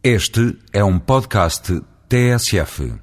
Este é um podcast TSF.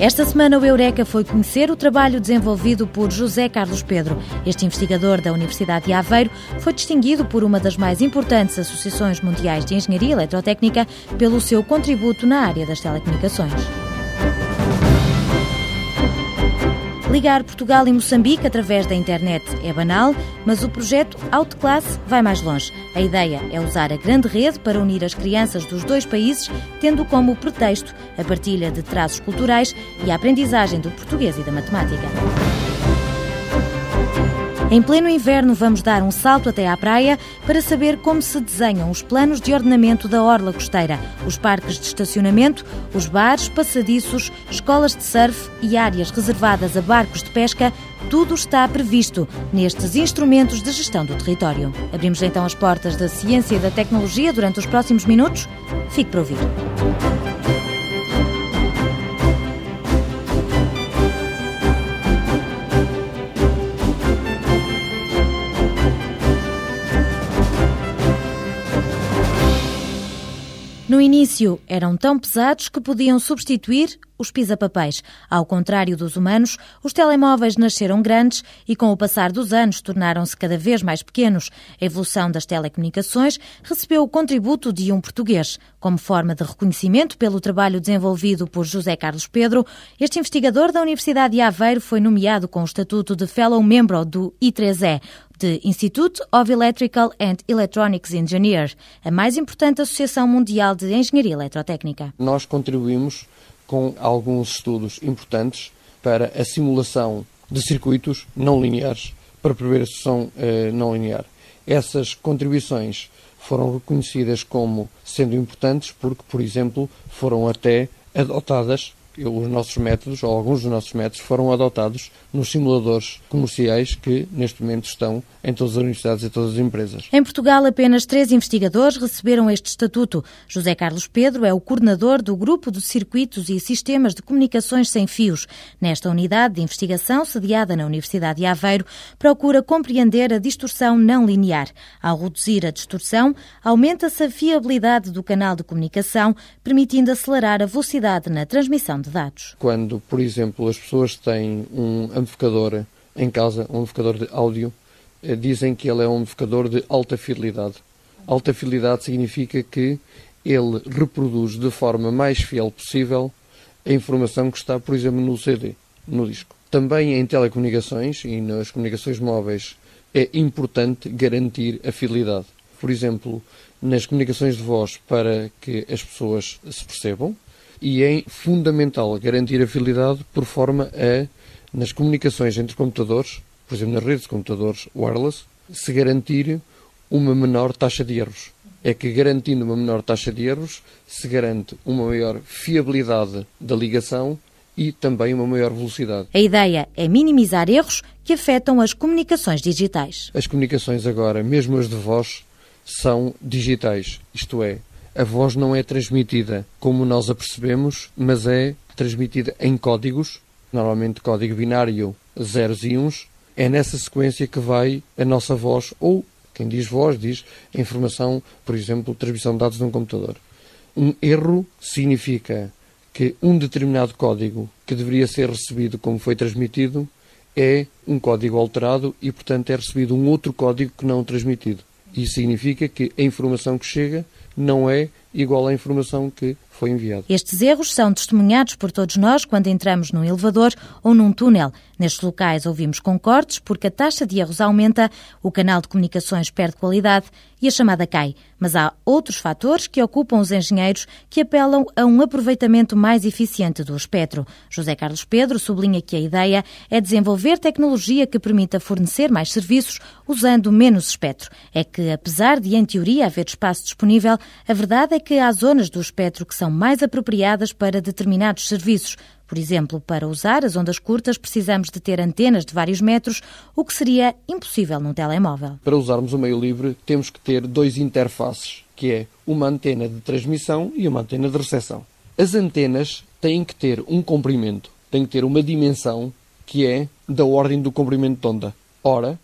Esta semana o Eureka foi conhecer o trabalho desenvolvido por José Carlos Pedro. Este investigador da Universidade de Aveiro foi distinguido por uma das mais importantes associações mundiais de engenharia eletrotécnica pelo seu contributo na área das telecomunicações. Ligar Portugal e Moçambique através da internet é banal, mas o projeto Outclass vai mais longe. A ideia é usar a grande rede para unir as crianças dos dois países, tendo como pretexto a partilha de traços culturais e a aprendizagem do português e da matemática. Em pleno inverno, vamos dar um salto até à praia para saber como se desenham os planos de ordenamento da orla costeira, os parques de estacionamento, os bares, passadiços, escolas de surf e áreas reservadas a barcos de pesca. Tudo está previsto nestes instrumentos de gestão do território. Abrimos então as portas da ciência e da tecnologia durante os próximos minutos. Fique para ouvir. Início eram tão pesados que podiam substituir os pisa-papéis. Ao contrário dos humanos, os telemóveis nasceram grandes e, com o passar dos anos, tornaram-se cada vez mais pequenos. A evolução das telecomunicações recebeu o contributo de um português. Como forma de reconhecimento pelo trabalho desenvolvido por José Carlos Pedro, este investigador da Universidade de Aveiro foi nomeado com o estatuto de Fellow Member do I3E, de Institute of Electrical and Electronics Engineers, a mais importante associação mundial de engenharia eletrotécnica. Nós contribuímos com alguns estudos importantes para a simulação de circuitos não lineares, para prever a sucessão eh, não linear. Essas contribuições foram reconhecidas como sendo importantes porque, por exemplo, foram até adotadas os nossos métodos, ou alguns dos nossos métodos, foram adotados nos simuladores comerciais que, neste momento, estão em todas as universidades e todas as empresas. Em Portugal, apenas três investigadores receberam este estatuto. José Carlos Pedro é o coordenador do Grupo de Circuitos e Sistemas de Comunicações Sem Fios. Nesta unidade de investigação, sediada na Universidade de Aveiro, procura compreender a distorção não linear. Ao reduzir a distorção, aumenta-se a fiabilidade do canal de comunicação, permitindo acelerar a velocidade na transmissão de dados. Quando, por exemplo, as pessoas têm um amplificador em casa, um amplificador de áudio, eh, dizem que ele é um amplificador de alta fidelidade. Alta fidelidade significa que ele reproduz de forma mais fiel possível a informação que está, por exemplo, no CD, no disco. Também em telecomunicações e nas comunicações móveis é importante garantir a fidelidade. Por exemplo, nas comunicações de voz para que as pessoas se percebam, e é fundamental garantir a fidelidade por forma a, nas comunicações entre computadores, por exemplo, nas redes de computadores wireless, se garantir uma menor taxa de erros. É que garantindo uma menor taxa de erros se garante uma maior fiabilidade da ligação e também uma maior velocidade. A ideia é minimizar erros que afetam as comunicações digitais. As comunicações agora, mesmo as de voz, são digitais, isto é, a voz não é transmitida como nós a percebemos, mas é transmitida em códigos, normalmente código binário zeros e uns. É nessa sequência que vai a nossa voz, ou quem diz voz diz a informação, por exemplo, transmissão de dados de um computador. Um erro significa que um determinado código que deveria ser recebido como foi transmitido é um código alterado e, portanto, é recebido um outro código que não transmitido. Isso significa que a informação que chega não é igual à informação que foi enviada. Estes erros são testemunhados por todos nós quando entramos num elevador ou num túnel. Nestes locais ouvimos concordes porque a taxa de erros aumenta, o canal de comunicações perde qualidade e a chamada cai. Mas há outros fatores que ocupam os engenheiros que apelam a um aproveitamento mais eficiente do espectro. José Carlos Pedro sublinha que a ideia é desenvolver tecnologia que permita fornecer mais serviços usando menos espectro. É que, apesar de, em teoria, haver espaço disponível, a verdade é que há zonas do espectro que são mais apropriadas para determinados serviços. Por exemplo, para usar as ondas curtas precisamos de ter antenas de vários metros, o que seria impossível num telemóvel. Para usarmos o meio livre, temos que ter dois interfaces, que é uma antena de transmissão e uma antena de recepção. As antenas têm que ter um comprimento, têm que ter uma dimensão que é da ordem do comprimento de onda. Ora,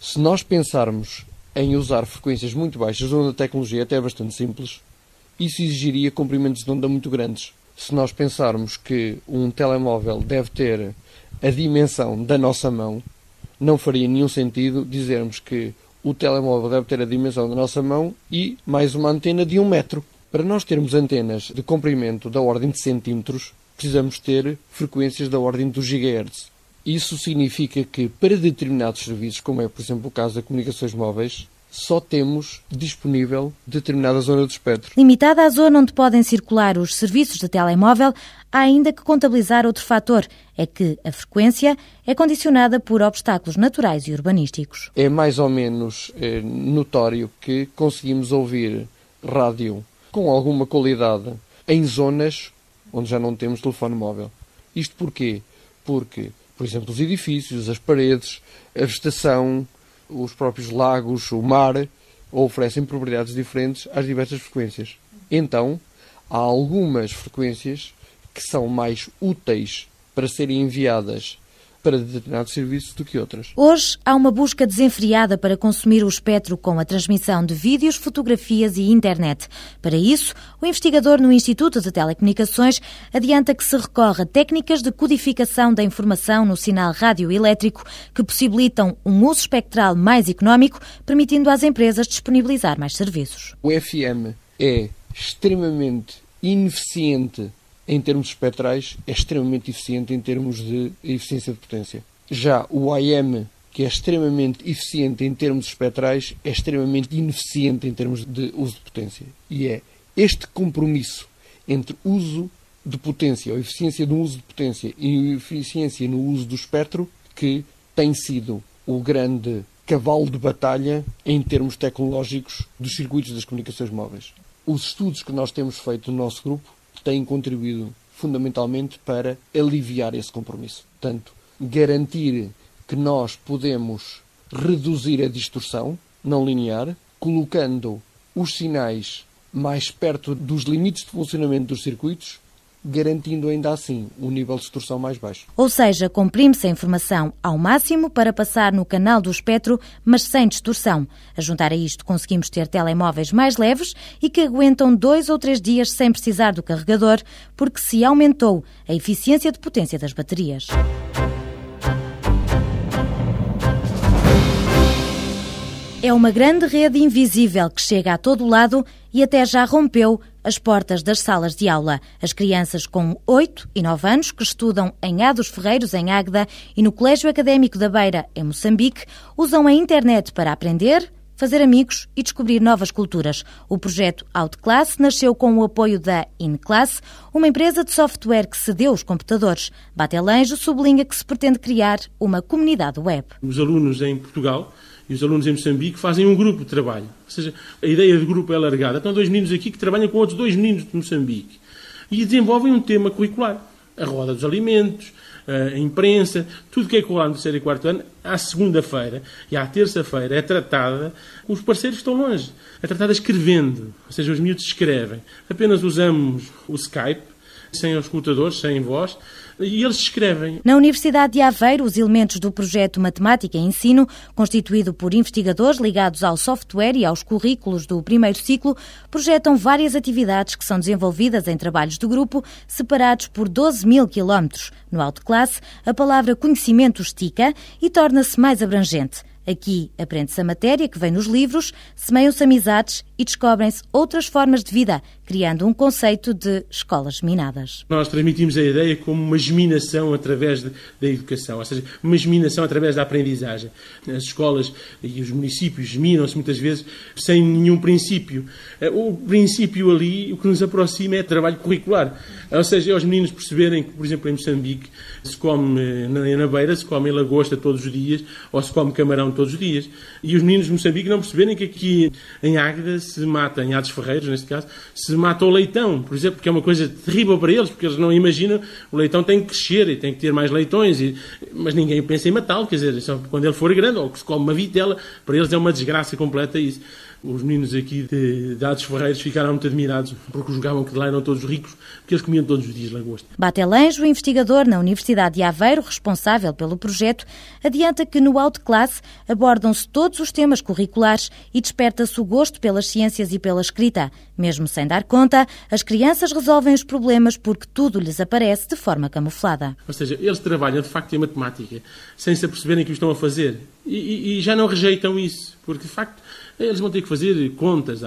Se nós pensarmos em usar frequências muito baixas, onde a tecnologia até é bastante simples, isso exigiria comprimentos de onda muito grandes. Se nós pensarmos que um telemóvel deve ter a dimensão da nossa mão, não faria nenhum sentido dizermos que o telemóvel deve ter a dimensão da nossa mão e mais uma antena de um metro. Para nós termos antenas de comprimento da ordem de centímetros, precisamos ter frequências da ordem dos gigahertz. Isso significa que para determinados serviços, como é por exemplo o caso das comunicações móveis, só temos disponível determinada zona do espectro. Limitada à zona onde podem circular os serviços de telemóvel, há ainda que contabilizar outro fator, é que a frequência é condicionada por obstáculos naturais e urbanísticos. É mais ou menos é, notório que conseguimos ouvir rádio com alguma qualidade em zonas onde já não temos telefone móvel. Isto porquê? Porque, por exemplo, os edifícios, as paredes, a vegetação, os próprios lagos, o mar, oferecem propriedades diferentes às diversas frequências. Então, há algumas frequências que são mais úteis para serem enviadas para determinados serviços do que outras. Hoje há uma busca desenfreada para consumir o espectro com a transmissão de vídeos, fotografias e internet. Para isso, o investigador no Instituto de Telecomunicações adianta que se recorre a técnicas de codificação da informação no sinal radioelétrico que possibilitam um uso espectral mais económico, permitindo às empresas disponibilizar mais serviços. O FM é extremamente ineficiente em termos espectrais, é extremamente eficiente em termos de eficiência de potência. Já o AM, que é extremamente eficiente em termos espectrais, é extremamente ineficiente em termos de uso de potência. E é este compromisso entre uso de potência, ou eficiência no uso de potência e eficiência no uso do espectro, que tem sido o grande cavalo de batalha em termos tecnológicos dos circuitos das comunicações móveis. Os estudos que nós temos feito no nosso grupo têm contribuído fundamentalmente para aliviar esse compromisso. Portanto, garantir que nós podemos reduzir a distorção não linear, colocando os sinais mais perto dos limites de funcionamento dos circuitos garantindo ainda assim um nível de distorção mais baixo. Ou seja, comprime-se a informação ao máximo para passar no canal do espectro, mas sem distorção. A juntar a isto, conseguimos ter telemóveis mais leves e que aguentam dois ou três dias sem precisar do carregador, porque se aumentou a eficiência de potência das baterias. É uma grande rede invisível que chega a todo lado e até já rompeu as portas das salas de aula. As crianças com 8 e 9 anos que estudam em A dos Ferreiros, em Águeda, e no Colégio Académico da Beira, em Moçambique, usam a internet para aprender, fazer amigos e descobrir novas culturas. O projeto Outclass nasceu com o apoio da InClass, uma empresa de software que cedeu os computadores. Batelanjo sublinha que se pretende criar uma comunidade web. Os alunos em Portugal os alunos em Moçambique fazem um grupo de trabalho. Ou seja, a ideia de grupo é alargada. Estão dois meninos aqui que trabalham com outros dois meninos de Moçambique e desenvolvem um tema curricular. A roda dos alimentos, a imprensa, tudo que é curricular no terceiro e quarto ano, à segunda-feira e à terça-feira é tratada os parceiros estão longe. É tratada escrevendo, ou seja, os miúdos escrevem. Apenas usamos o Skype, sem os escutadores, sem voz, e eles escrevem. Na Universidade de Aveiro, os elementos do projeto Matemática e Ensino, constituído por investigadores ligados ao software e aos currículos do primeiro ciclo, projetam várias atividades que são desenvolvidas em trabalhos de grupo, separados por 12 mil quilómetros. No alto classe, a palavra conhecimento estica e torna-se mais abrangente. Aqui aprende-se a matéria que vem nos livros, semeiam-se amizades e descobrem-se outras formas de vida, criando um conceito de escolas minadas. Nós transmitimos a ideia como uma geminação através de, da educação, ou seja, uma geminação através da aprendizagem. As escolas e os municípios geminam-se muitas vezes sem nenhum princípio. Eh, o princípio ali, o que nos aproxima é trabalho curricular. Ou seja, é os meninos perceberem que, por exemplo, em Moçambique se come eh, na beira, se come lagosta todos os dias, ou se come camarão todos os dias. E os meninos de Moçambique não perceberem que aqui em Águeda se mata, em Hades Ferreiros, neste caso, se mata o leitão, por exemplo, que é uma coisa terrível para eles, porque eles não imaginam, o leitão tem que crescer e tem que ter mais leitões, e, mas ninguém pensa em matá-lo, quer dizer, só quando ele for grande, ou que se come uma vitela, para eles é uma desgraça completa isso. Os meninos aqui de Dados Ferreiros ficaram muito admirados porque julgavam que de lá eram todos ricos, porque eles comiam todos os dias lagosta. Batelanjo, investigador na Universidade de Aveiro, responsável pelo projeto, adianta que no Outclass abordam-se todos os temas curriculares e desperta-se o gosto pelas ciências e pela escrita. Mesmo sem dar conta, as crianças resolvem os problemas porque tudo lhes aparece de forma camuflada. Ou seja, eles trabalham de facto em matemática, sem se aperceberem que o estão a fazer. E, e, e já não rejeitam isso, porque de facto eles vão ter que fazer contas,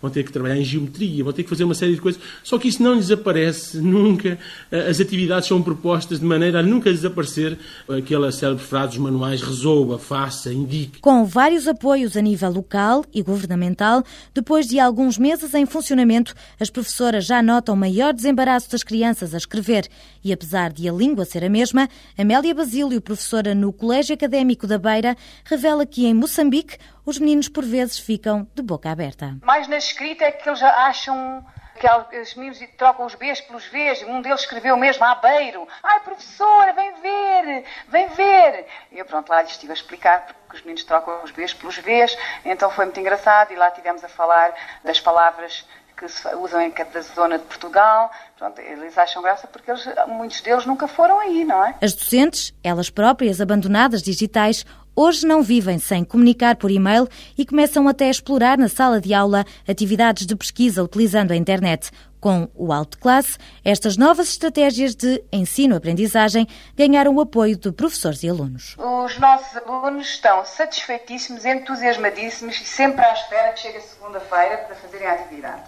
vão ter que trabalhar em geometria, vão ter que fazer uma série de coisas. Só que isso não lhes aparece nunca. As atividades são propostas de maneira a nunca desaparecer aquela célebre frase dos manuais: resolva, faça, indique. Com vários apoios a nível local e governamental, depois de alguns meses em funcionamento, as professoras já notam maior desembaraço das crianças a escrever. E apesar de a língua ser a mesma, Amélia Basílio, professora no Colégio Académico da Beira, revela que em Moçambique os meninos por vezes ficam de boca aberta. Mais na escrita é que eles acham que os meninos trocam os Bs pelos Vs. Um deles escreveu mesmo a beiro. Ai, professora, vem ver, vem ver. E eu, pronto, lá lhes estive a explicar porque os meninos trocam os Bs pelos Vs. Então foi muito engraçado e lá tivemos a falar das palavras que se usam em cada zona de Portugal. Pronto, eles acham graça porque eles, muitos deles nunca foram aí, não é? As docentes, elas próprias abandonadas digitais, hoje não vivem sem comunicar por e-mail e começam até a explorar na sala de aula atividades de pesquisa utilizando a internet. Com o Outclass, estas novas estratégias de ensino-aprendizagem ganharam o apoio de professores e alunos. Os nossos alunos estão satisfeitíssimos, entusiasmadíssimos e sempre à espera que chegue a segunda-feira para fazerem a atividade.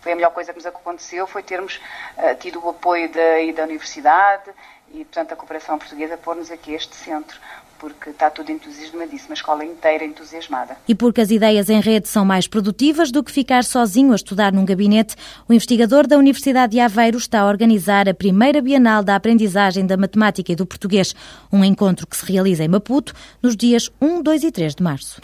Foi a melhor coisa que nos aconteceu, foi termos uh, tido o apoio da, da Universidade e, portanto, a cooperação portuguesa pôr-nos aqui este centro, porque está tudo entusiasmadíssimo, a escola inteira entusiasmada. E porque as ideias em rede são mais produtivas do que ficar sozinho a estudar num gabinete, o investigador da Universidade de Aveiro está a organizar a primeira Bienal da Aprendizagem da Matemática e do Português, um encontro que se realiza em Maputo nos dias 1, 2 e 3 de março.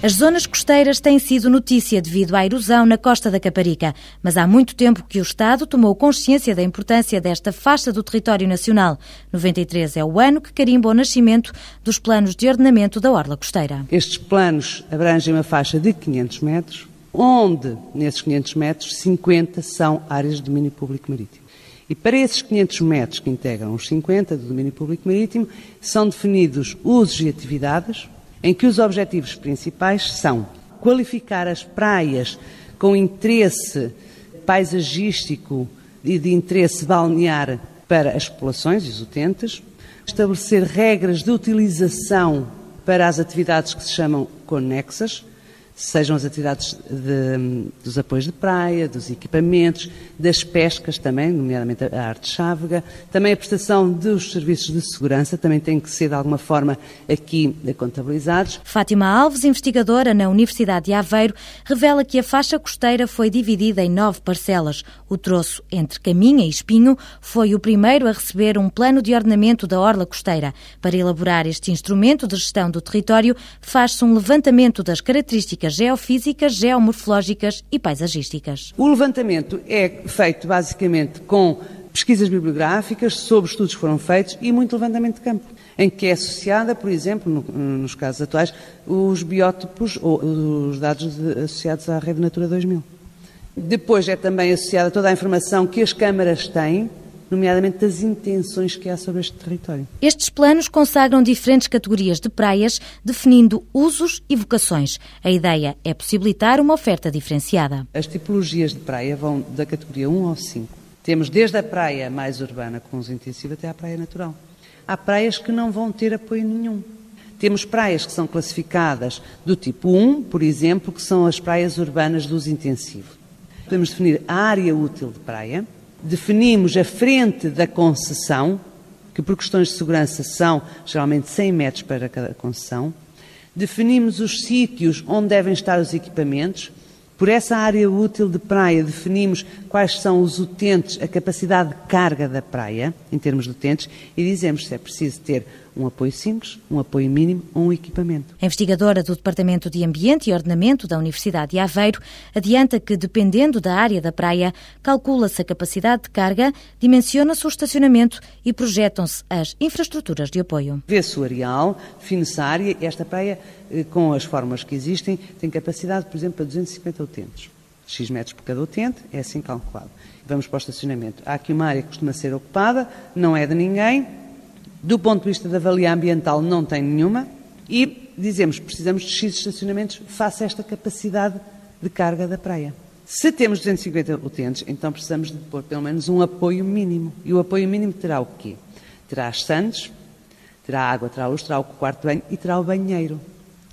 As zonas costeiras têm sido notícia devido à erosão na costa da Caparica, mas há muito tempo que o Estado tomou consciência da importância desta faixa do território nacional. 93 é o ano que carimba o nascimento dos planos de ordenamento da orla costeira. Estes planos abrangem uma faixa de 500 metros, onde, nesses 500 metros, 50 são áreas de domínio público marítimo. E para esses 500 metros que integram os 50 do domínio público marítimo, são definidos usos e atividades, em que os objetivos principais são qualificar as praias com interesse paisagístico e de interesse balnear para as populações e os utentes, estabelecer regras de utilização para as atividades que se chamam conexas, sejam as atividades de, dos apoios de praia, dos equipamentos, das pescas também, nomeadamente a arte chávega, também a prestação dos serviços de segurança também tem que ser de alguma forma aqui contabilizados. Fátima Alves, investigadora na Universidade de Aveiro, revela que a faixa costeira foi dividida em nove parcelas. O troço entre Caminha e Espinho foi o primeiro a receber um plano de ordenamento da orla costeira. Para elaborar este instrumento de gestão do território, faz-se um levantamento das características geofísicas, geomorfológicas e paisagísticas. O levantamento é feito basicamente com pesquisas bibliográficas sobre estudos que foram feitos e muito levantamento de campo, em que é associada, por exemplo, no, nos casos atuais, os biótopos ou os dados de, associados à Rede Natura 2000. Depois é também associada toda a informação que as câmaras têm nomeadamente das intenções que há sobre este território. Estes planos consagram diferentes categorias de praias, definindo usos e vocações. A ideia é possibilitar uma oferta diferenciada. As tipologias de praia vão da categoria 1 ao 5. Temos desde a praia mais urbana com uso intensivo até à praia natural. Há praias que não vão ter apoio nenhum. Temos praias que são classificadas do tipo 1, por exemplo, que são as praias urbanas de uso intensivo. Podemos definir a área útil de praia, definimos a frente da concessão, que por questões de segurança são geralmente 100 metros para cada concessão, definimos os sítios onde devem estar os equipamentos, por essa área útil de praia definimos quais são os utentes, a capacidade de carga da praia, em termos de utentes, e dizemos se é preciso ter um apoio simples, um apoio mínimo ou um equipamento. A investigadora do Departamento de Ambiente e Ordenamento da Universidade de Aveiro adianta que, dependendo da área da praia, calcula-se a capacidade de carga, dimensiona-se o estacionamento e projetam-se as infraestruturas de apoio. Vê-se o areal, define-se a área. Esta praia, eh, com as formas que existem, tem capacidade, por exemplo, para 250 utentes. X metros por cada utente, é assim calculado. Vamos para o estacionamento. Há aqui uma área que costuma ser ocupada, não é de ninguém, do ponto de vista da avalia ambiental, não tem nenhuma. E dizemos precisamos de X estacionamentos face a esta capacidade de carga da praia. Se temos 250 utentes, então precisamos de pôr pelo menos um apoio mínimo. E o apoio mínimo terá o quê? Terá as sandes, terá água, terá luz, terá o quarto banho e terá o banheiro.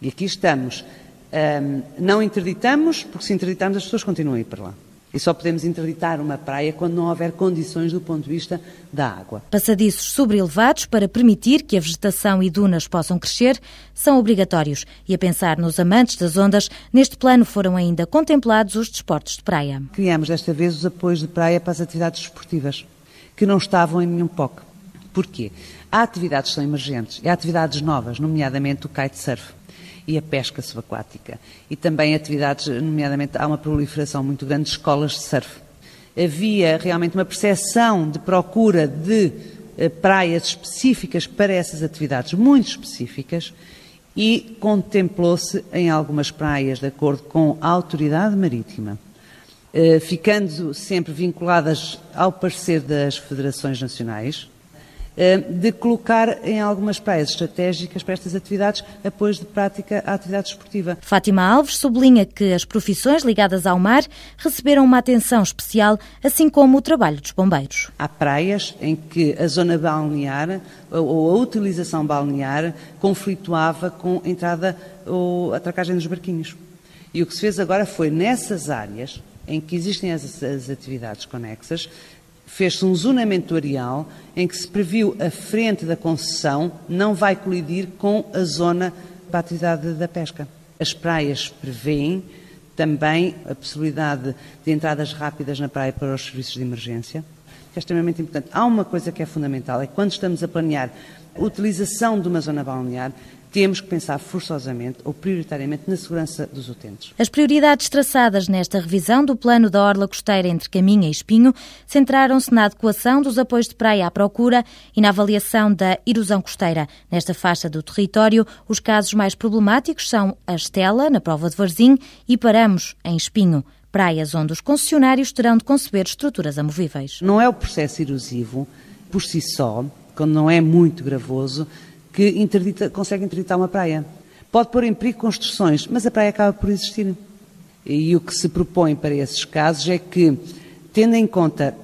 E aqui estamos. Um, não interditamos, porque se interditarmos as pessoas continuam a ir para lá. E só podemos interditar uma praia quando não houver condições do ponto de vista da água. Passadiços sobrelevados para permitir que a vegetação e dunas possam crescer são obrigatórios. E a pensar nos amantes das ondas, neste plano foram ainda contemplados os desportos de praia. Criamos desta vez os apoios de praia para as atividades esportivas, que não estavam em nenhum POC. Porquê? Há atividades que são emergentes e há atividades novas, nomeadamente o kitesurf e a pesca subaquática. E também atividades, nomeadamente, há uma proliferação muito grande de escolas de surf. Havia realmente uma percepção de procura de eh, praias específicas para essas atividades, muito específicas, e contemplou-se em algumas praias, de acordo com a autoridade marítima, eh, ficando sempre vinculadas ao parecer das federações nacionais, de colocar em algumas praias estratégicas para estas atividades apoios de prática à atividade esportiva. Fátima Alves sublinha que as profissões ligadas ao mar receberam uma atenção especial, assim como o trabalho dos bombeiros. Há praias em que a zona balnear ou a utilização balnear conflituava com a entrada ou a atracagem dos barquinhos. E o que se fez agora foi nessas áreas em que existem as, as atividades conexas, fez-se um zonamento areal em que se previu a frente da concessão não vai colidir com a zona para a atividade da pesca. As praias prevêem também a possibilidade de entradas rápidas na praia para os serviços de emergência, que é extremamente importante. Há uma coisa que é fundamental, é que quando estamos a planear a utilização de uma zona balnear, temos que pensar forçosamente ou prioritariamente na segurança dos utentes. As prioridades traçadas nesta revisão do plano da Orla Costeira entre Caminha e Espinho centraram-se na adequação dos apoios de praia à procura e na avaliação da erosão costeira. Nesta faixa do território, os casos mais problemáticos são a Estela, na prova de Varzim, e Paramos, em Espinho praias onde os concessionários terão de conceber estruturas amovíveis. Não é o processo erosivo por si só, quando não é muito gravoso, que interdita, consegue interditar uma praia. Pode pôr em perigo construções, mas a praia acaba por existir. E o que se propõe para esses casos é que, tendo em conta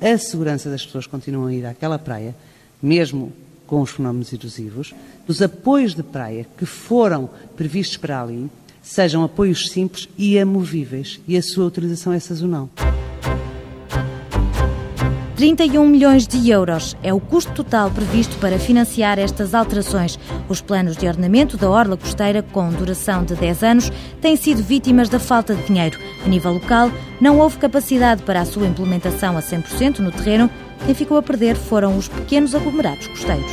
a segurança das pessoas que continuam a ir àquela praia, mesmo com os fenómenos erosivos, os apoios de praia que foram previstos para ali sejam apoios simples e amovíveis e a sua utilização é sazonal. 31 milhões de euros é o custo total previsto para financiar estas alterações. Os planos de ordenamento da Orla Costeira, com duração de 10 anos, têm sido vítimas da falta de dinheiro. A nível local, não houve capacidade para a sua implementação a 100% no terreno. Quem ficou a perder foram os pequenos aglomerados costeiros.